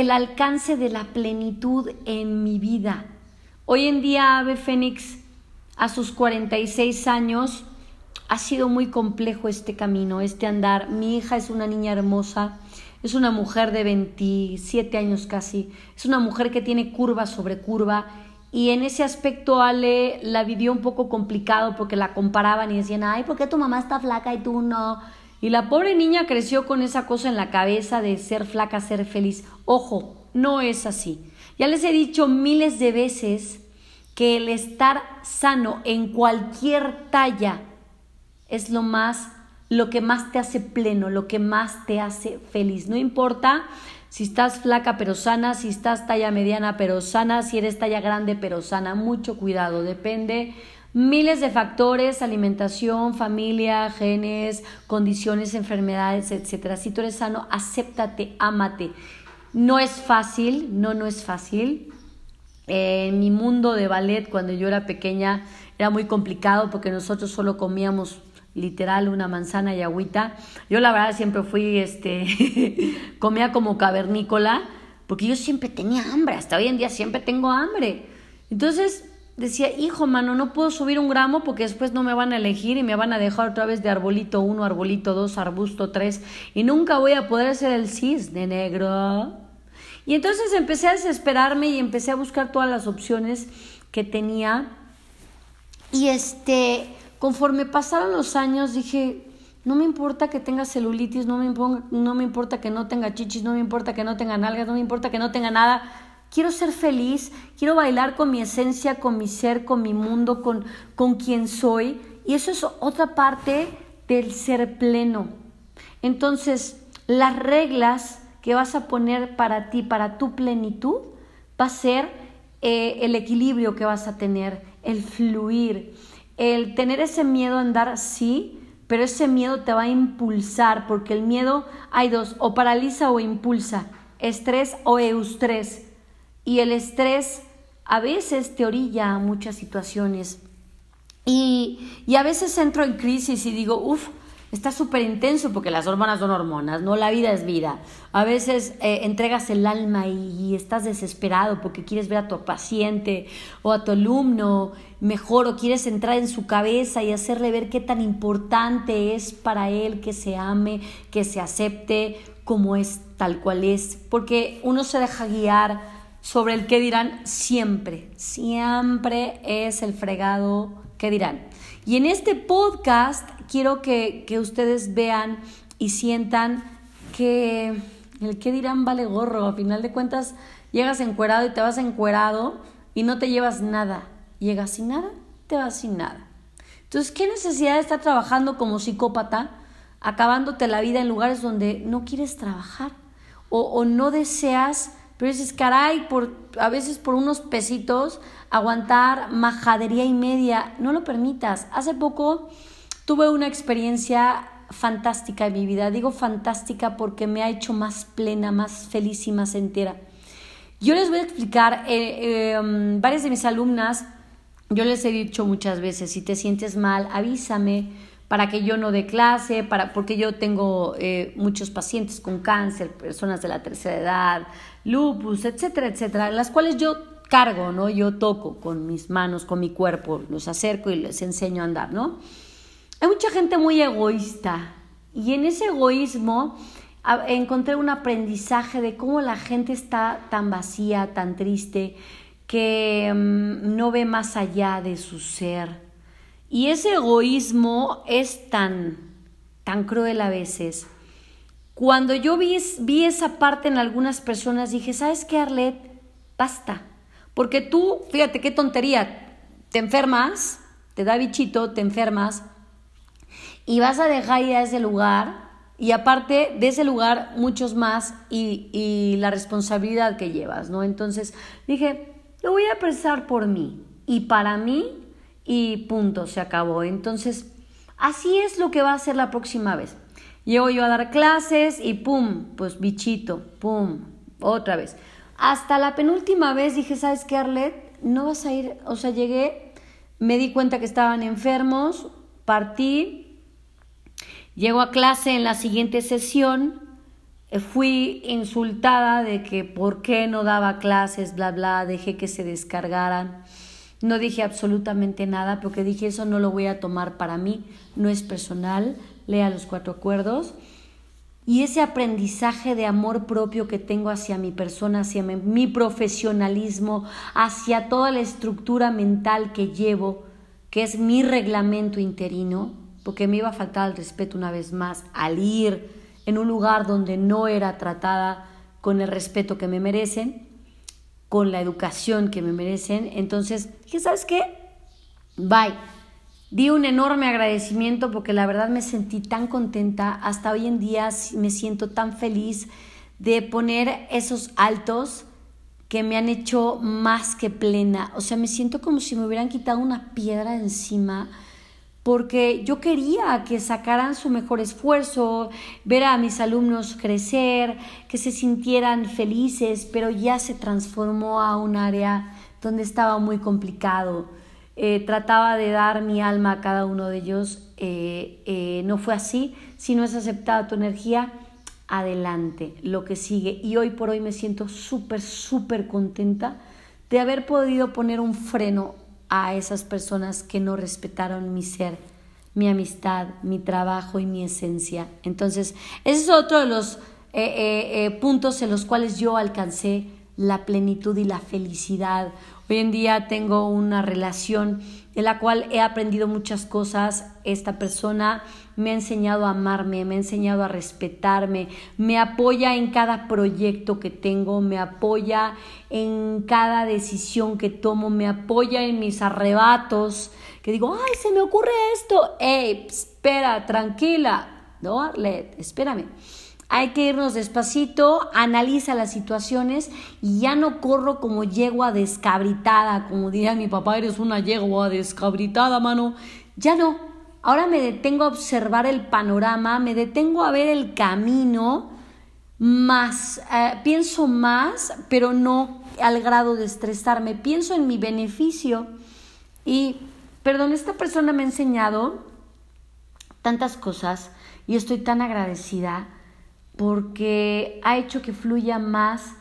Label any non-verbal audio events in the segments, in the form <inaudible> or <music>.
el alcance de la plenitud en mi vida. Hoy en día Ave Fénix, a sus 46 años, ha sido muy complejo este camino, este andar. Mi hija es una niña hermosa, es una mujer de 27 años casi, es una mujer que tiene curva sobre curva y en ese aspecto Ale la vivió un poco complicado porque la comparaban y decían, ay, ¿por qué tu mamá está flaca y tú no? Y la pobre niña creció con esa cosa en la cabeza de ser flaca, ser feliz. Ojo, no es así. Ya les he dicho miles de veces que el estar sano en cualquier talla es lo más lo que más te hace pleno, lo que más te hace feliz. No importa si estás flaca pero sana, si estás talla mediana pero sana, si eres talla grande pero sana, mucho cuidado, depende miles de factores, alimentación, familia, genes, condiciones, enfermedades, etcétera. Si tú eres sano, acéptate, ámate. No es fácil, no, no es fácil. en mi mundo de ballet, cuando yo era pequeña, era muy complicado porque nosotros solo comíamos literal una manzana y agüita. Yo la verdad siempre fui, este, <laughs> comía como cavernícola, porque yo siempre tenía hambre, hasta hoy en día siempre tengo hambre. Entonces decía, hijo, mano, no puedo subir un gramo porque después no me van a elegir y me van a dejar otra vez de arbolito uno, arbolito dos, arbusto tres, y nunca voy a poder ser el cisne negro. Y entonces empecé a desesperarme y empecé a buscar todas las opciones que tenía. Y este, Conforme pasaron los años dije, no me importa que tenga celulitis, no me, no me importa que no tenga chichis, no me importa que no tenga nalgas, no me importa que no tenga nada. Quiero ser feliz, quiero bailar con mi esencia, con mi ser, con mi mundo, con, con quien soy. Y eso es otra parte del ser pleno. Entonces, las reglas que vas a poner para ti, para tu plenitud, va a ser eh, el equilibrio que vas a tener, el fluir el tener ese miedo a andar, sí, pero ese miedo te va a impulsar, porque el miedo hay dos, o paraliza o impulsa, estrés o eustrés. Y el estrés a veces te orilla a muchas situaciones. Y, y a veces entro en crisis y digo, uff, está súper intenso porque las hormonas son hormonas, no la vida es vida. A veces eh, entregas el alma y, estás desesperado porque quieres ver a tu paciente o a tu alumno mejor o quieres entrar en su cabeza y hacerle ver qué tan importante es para él que se ame, que se acepte como es, tal cual es, porque uno se deja guiar sobre el que dirán siempre, siempre es el fregado que dirán. Y en este podcast quiero que, ustedes vean y sientan que el que dirán vale gorro. A final de cuentas, llegas encuerado y te vas encuerado y no te llevas nada. Llegas sin nada, te vas sin nada. Entonces, ¿qué necesidad de estar trabajando como psicópata, acabándote la vida en lugares donde no quieres trabajar o, o no deseas, pero dices, caray, por, a veces por unos pesitos, aguantar majadería y media, no lo permitas. Hace poco Tuve una experiencia fantástica en mi vida. Digo fantástica porque me ha hecho más plena, más feliz y más entera. Yo les voy a explicar, eh, em, varias de mis alumnas, yo les he dicho muchas veces, si te sientes mal, avísame para que yo no dé clase, para, porque yo tengo eh, muchos pacientes con cáncer, personas de la tercera edad, lupus, etcétera, etcétera, las cuales yo cargo, ¿no? Yo toco con mis manos, con mi cuerpo, los acerco y les enseño a andar, ¿no? Hay mucha gente muy egoísta y en ese egoísmo encontré un aprendizaje de cómo la gente está tan vacía, tan triste, que mm, no ve más allá de su ser. Y ese egoísmo es tan, tan cruel a veces. Cuando yo vi, vi esa parte en algunas personas, dije, ¿sabes qué, Arlet? Basta. Porque tú, fíjate qué tontería, te enfermas, te da bichito, te enfermas, y vas a dejar ir a ese lugar y aparte de ese lugar muchos más y, la responsabilidad que llevas, ¿no? Entonces dije, lo voy a prestar por mí y para mí y punto, se acabó. Entonces, así es lo que va a ser la próxima vez. Llego yo a dar clases y pum, pues bichito, pum, otra vez. Hasta la penúltima vez dije, ¿sabes qué, Arlet? No vas a ir, o sea, llegué, me di cuenta que estaban enfermos, partí, Llego a clase en la siguiente sesión, fui insultada de que por qué no daba clases, bla, bla, dejé que se descargaran. No dije absolutamente nada porque dije eso no lo voy a tomar para mí, no es personal, lea los cuatro acuerdos. Y ese aprendizaje de amor propio que tengo hacia mi persona, hacia mi profesionalismo, hacia toda la estructura mental que llevo, que es mi reglamento interino, porque me iba a faltar el respeto una vez más al ir en un lugar donde no era tratada con el respeto que me merecen, con la educación que me merecen. Entonces dije, ¿sabes qué? Bye. Di un enorme agradecimiento porque la verdad me sentí tan contenta. Hasta hoy en día me siento tan feliz de poner esos altos que me han hecho más que plena. O sea, me siento como si me hubieran quitado una piedra encima porque yo quería que sacaran su mejor esfuerzo, ver a mis alumnos crecer, que se sintieran felices, pero ya se transformó a un área donde estaba muy complicado. Eh, trataba de dar mi alma a cada uno de ellos, eh, eh, no fue así, si no es aceptada tu energía, adelante, lo que sigue. Y hoy por hoy me siento súper, súper contenta de haber podido poner un freno a esas personas que no respetaron mi ser, mi amistad, mi trabajo y mi esencia. Entonces, ese es otro de los eh, eh, eh, puntos en los cuales yo alcancé la plenitud y la felicidad. Hoy en día tengo una relación en la cual he aprendido muchas cosas. Esta persona me ha enseñado a amarme, me ha enseñado a respetarme, me apoya en cada proyecto que tengo, me apoya en cada decisión que tomo, me apoya en mis arrebatos, que digo, ay, se me ocurre esto, ey, espera, tranquila, no, Arlet, espérame. Hay que irnos despacito, analiza las situaciones y ya no corro como yegua descabritada, como diría mi papá, eres una yegua descabritada, mano. Ya no. Ahora me detengo a observar el panorama, me detengo a ver el camino, más, eh, pienso más, pero no al grado de estresarme, pienso en mi beneficio. Y, perdón, esta persona me ha enseñado tantas cosas y estoy tan agradecida porque ha hecho que fluya más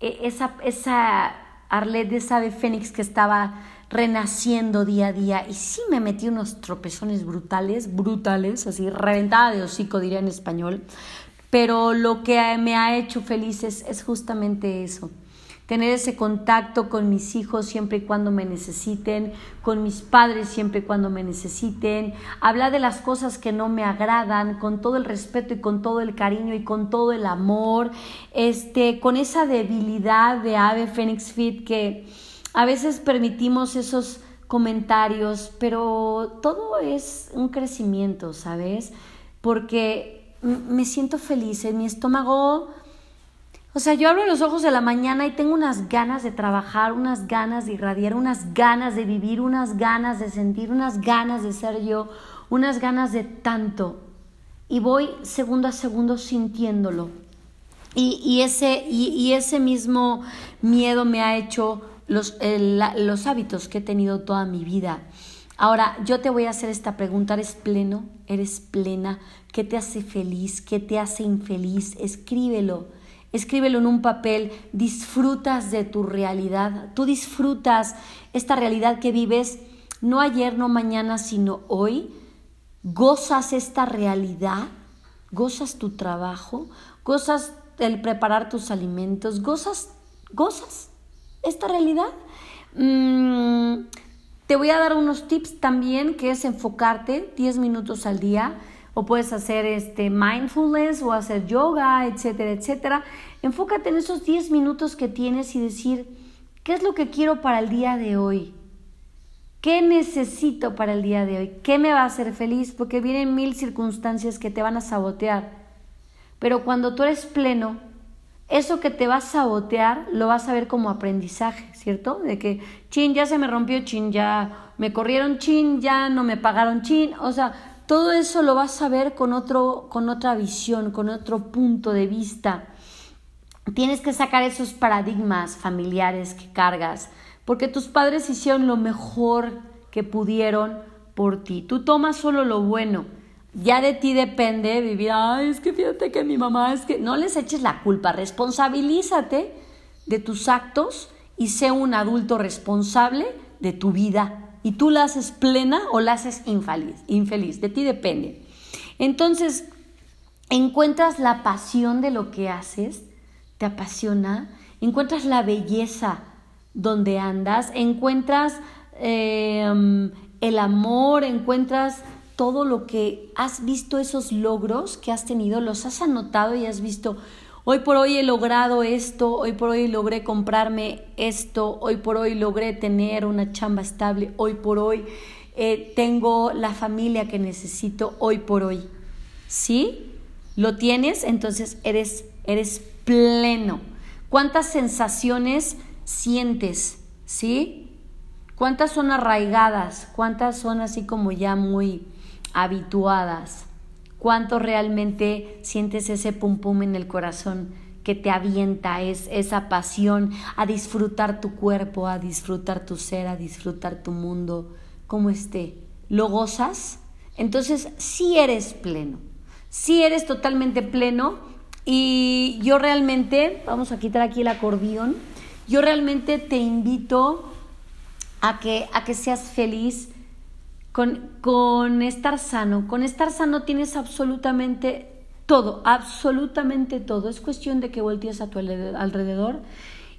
e, esa, esa Arlette, esa de Fénix que estaba renaciendo día a día. Y sí me metí unos tropezones brutales, brutales, así, reventada de hocico, diría en español. Pero lo que me ha hecho feliz es justamente eso tener ese contacto con mis hijos siempre y cuando me necesiten, con mis padres siempre y cuando me necesiten, hablar de las cosas que no me agradan con todo el respeto y con todo el cariño y con todo el amor, este, con esa debilidad de ave Phoenix Fit que a veces permitimos esos comentarios, pero todo es un crecimiento, ¿sabes? Porque me siento feliz, en mi estómago o sea, yo abro los ojos de la mañana y tengo unas ganas de trabajar, unas ganas de irradiar, unas ganas de vivir, unas ganas de sentir, unas ganas de ser yo, unas ganas de tanto. Y voy segundo a segundo sintiéndolo. Y, ese, y, ese mismo miedo me ha hecho los, los hábitos que he tenido toda mi vida. Ahora, yo te voy a hacer esta pregunta. ¿Eres pleno? ¿Eres plena? ¿Qué te hace feliz? ¿Qué te hace infeliz? Escríbelo escríbelo en un papel, disfrutas de tu realidad, tú disfrutas esta realidad que vives, no ayer, no mañana, sino hoy, gozas esta realidad, gozas tu trabajo, gozas el preparar tus alimentos, gozas, gozas esta realidad. Mm, te voy a dar unos tips también, que es enfocarte 10 minutos al día o puedes hacer este mindfulness o hacer yoga, etcétera, etcétera. Enfócate en esos 10 minutos que tienes y decir, ¿qué es lo que quiero para el día de hoy? ¿Qué necesito para el día de hoy? ¿Qué me va a hacer feliz? Porque vienen mil circunstancias que te van a sabotear. Pero cuando tú eres pleno, eso que te va a sabotear lo vas a ver como aprendizaje, ¿cierto? De que, chin, ya se me rompió, chin, ya me corrieron, chin, ya no me pagaron, chin. O sea, todo eso lo vas a ver con, otro, con otra visión, con otro punto de vista. Tienes que sacar esos paradigmas familiares que cargas, porque tus padres hicieron lo mejor que pudieron por ti. Tú tomas solo lo bueno. ya de ti depende vivir, ay, es que fíjate que mi mamá es que no les eches la culpa, responsabilízate de tus actos y sé un adulto responsable de tu vida. Y tú la haces plena o la haces infeliz, infeliz, de ti depende. Entonces, encuentras la pasión de lo que haces, te apasiona, encuentras la belleza donde andas, encuentras em, el amor, encuentras todo lo que has visto, esos logros que has tenido, los has anotado y has visto, hoy por hoy he logrado esto, hoy por hoy logré comprarme esto, hoy por hoy logré tener una chamba estable, hoy por hoy eh, tengo la familia que necesito, hoy por hoy. ¿Sí? ¿Lo tienes? Entonces eres, eres pleno. ¿Cuántas sensaciones sientes? ¿Sí? ¿Cuántas son arraigadas? ¿Cuántas son así como ya muy habituadas. ¿Cuánto realmente sientes ese pum pum en el corazón que te avienta, es esa pasión a disfrutar tu cuerpo, a disfrutar tu ser, a disfrutar tu mundo, como esté? ¿Lo gozas? Entonces sí eres pleno, sí eres totalmente pleno y yo realmente, vamos a quitar aquí el acordeón, yo realmente te invito a que, a que seas feliz con, estar sano. Con estar sano tienes absolutamente todo, absolutamente todo. Es cuestión de que voltees a tu alrededor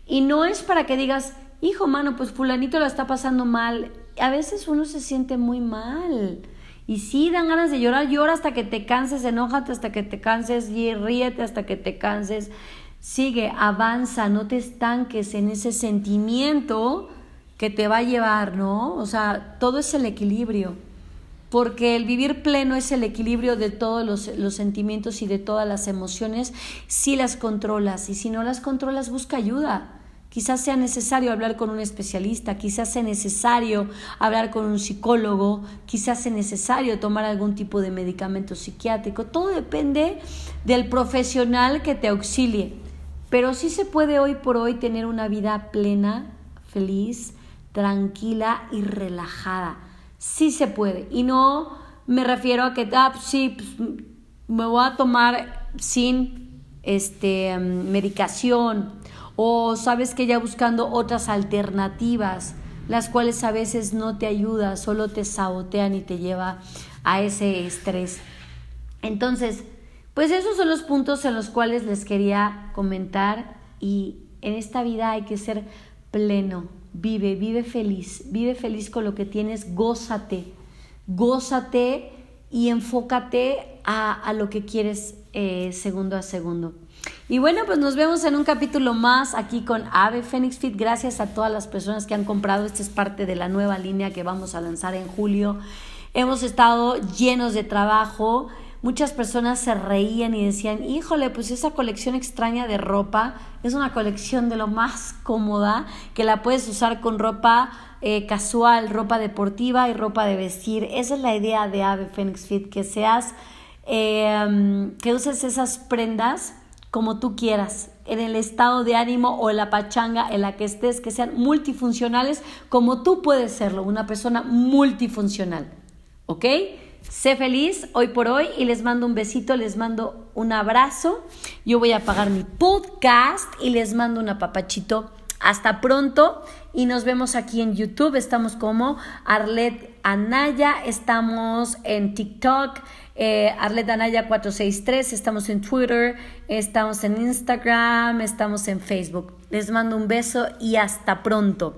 y no es para que digas, hijo, mano, pues fulanito la está pasando mal. A veces uno se siente muy mal. Y sí, dan ganas de llorar, llora hasta que te canses, enójate hasta que te canses, y ríete hasta que te canses. Sigue, avanza, no te estanques en ese sentimiento que te va a llevar, ¿no? O sea, todo es el equilibrio, porque el vivir pleno es el equilibrio de todos los, sentimientos y de todas las emociones si las controlas y si no las controlas busca ayuda. Quizás sea necesario hablar con un especialista, quizás sea necesario hablar con un psicólogo, quizás sea necesario tomar algún tipo de medicamento psiquiátrico. Todo depende del profesional que te auxilie. Pero sí se puede hoy por hoy tener una vida plena, feliz, tranquila y relajada. Sí se puede. Y no me refiero a que, ah, pues sí, pues, me voy a tomar sin este, mm, medicación o sabes que ya buscando otras alternativas, las cuales a veces no te ayudan, solo te sabotean y te lleva a ese estrés. Entonces, pues esos son los puntos en los cuales les quería comentar y en esta vida hay que ser pleno, vive, vive feliz, vive feliz con lo que tienes, gózate, gózate y enfócate a, lo que quieres eh, segundo a segundo. Y bueno, pues nos vemos en un capítulo más aquí con Ave Phoenix Fit. Gracias a todas las personas que han comprado. Esta es parte de la nueva línea que vamos a lanzar en julio. Hemos estado llenos de trabajo muchas personas se reían y decían, híjole, pues esa colección extraña de ropa es una colección de lo más cómoda, que la puedes usar con ropa eh, casual, ropa deportiva y ropa de vestir. Esa es la idea de Ave Phoenix Fit, que seas, em, que uses esas prendas como tú quieras, en el estado de ánimo o en la pachanga en la que estés, que sean multifuncionales como tú puedes serlo, una persona multifuncional. ¿Ok? Sé feliz hoy por hoy y les mando un besito, les mando un abrazo. Yo voy a apagar mi podcast y les mando un apapachito. Hasta pronto y nos vemos aquí en YouTube. Estamos como Arlet Anaya, estamos en TikTok, eh, Arlet Anaya 463, estamos en Twitter, estamos en Instagram, estamos en Facebook. Les mando un beso y hasta pronto.